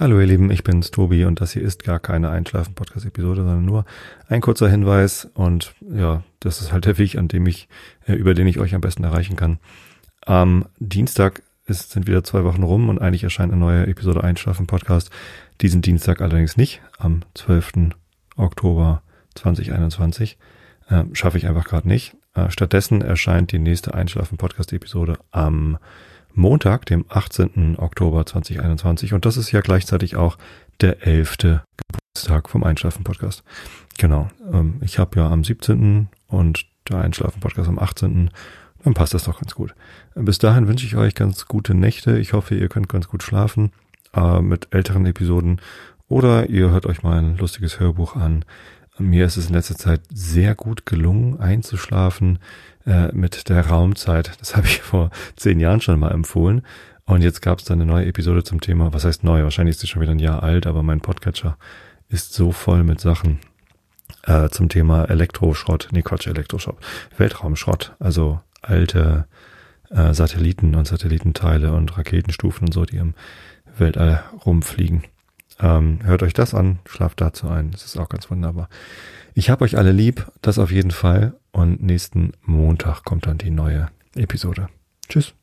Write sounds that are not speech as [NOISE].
Hallo ihr Lieben, ich bin's Tobi und das hier ist gar keine Einschlafen-Podcast-Episode, sondern nur ein kurzer Hinweis und ja, das ist halt der Weg, an dem ich, äh, über den ich euch am besten erreichen kann. Am Dienstag ist, sind wieder zwei Wochen rum und eigentlich erscheint eine neue Episode Einschlafen-Podcast. Diesen Dienstag allerdings nicht, am 12. Oktober 2021. Äh, Schaffe ich einfach gerade nicht. Äh, stattdessen erscheint die nächste Einschlafen-Podcast-Episode am Montag, dem 18. Oktober 2021. Und das ist ja gleichzeitig auch der 11. Geburtstag vom Einschlafen-Podcast. Genau. Ähm, ich habe ja am 17. und der Einschlafen-Podcast am 18. Dann passt das doch ganz gut. Bis dahin wünsche ich euch ganz gute Nächte. Ich hoffe, ihr könnt ganz gut schlafen äh, mit älteren Episoden. Oder ihr hört euch mal ein lustiges Hörbuch an. Mir ist es in letzter Zeit sehr gut gelungen, einzuschlafen äh, mit der Raumzeit. Das [LAUGHS] habe ich vor zehn Jahren schon mal empfohlen. Und jetzt gab es dann eine neue Episode zum Thema, was heißt neu? Wahrscheinlich ist sie schon wieder ein Jahr alt, aber mein Podcatcher ist so voll mit Sachen äh, zum Thema Elektroschrott, nee Quatsch, Elektroschrott, Weltraumschrott, also alte äh, Satelliten und Satellitenteile und Raketenstufen und so, die im Weltall rumfliegen. Ähm, hört euch das an, schlaft dazu ein, das ist auch ganz wunderbar. Ich habe euch alle lieb, das auf jeden Fall. Und nächsten Montag kommt dann die neue Episode. Tschüss.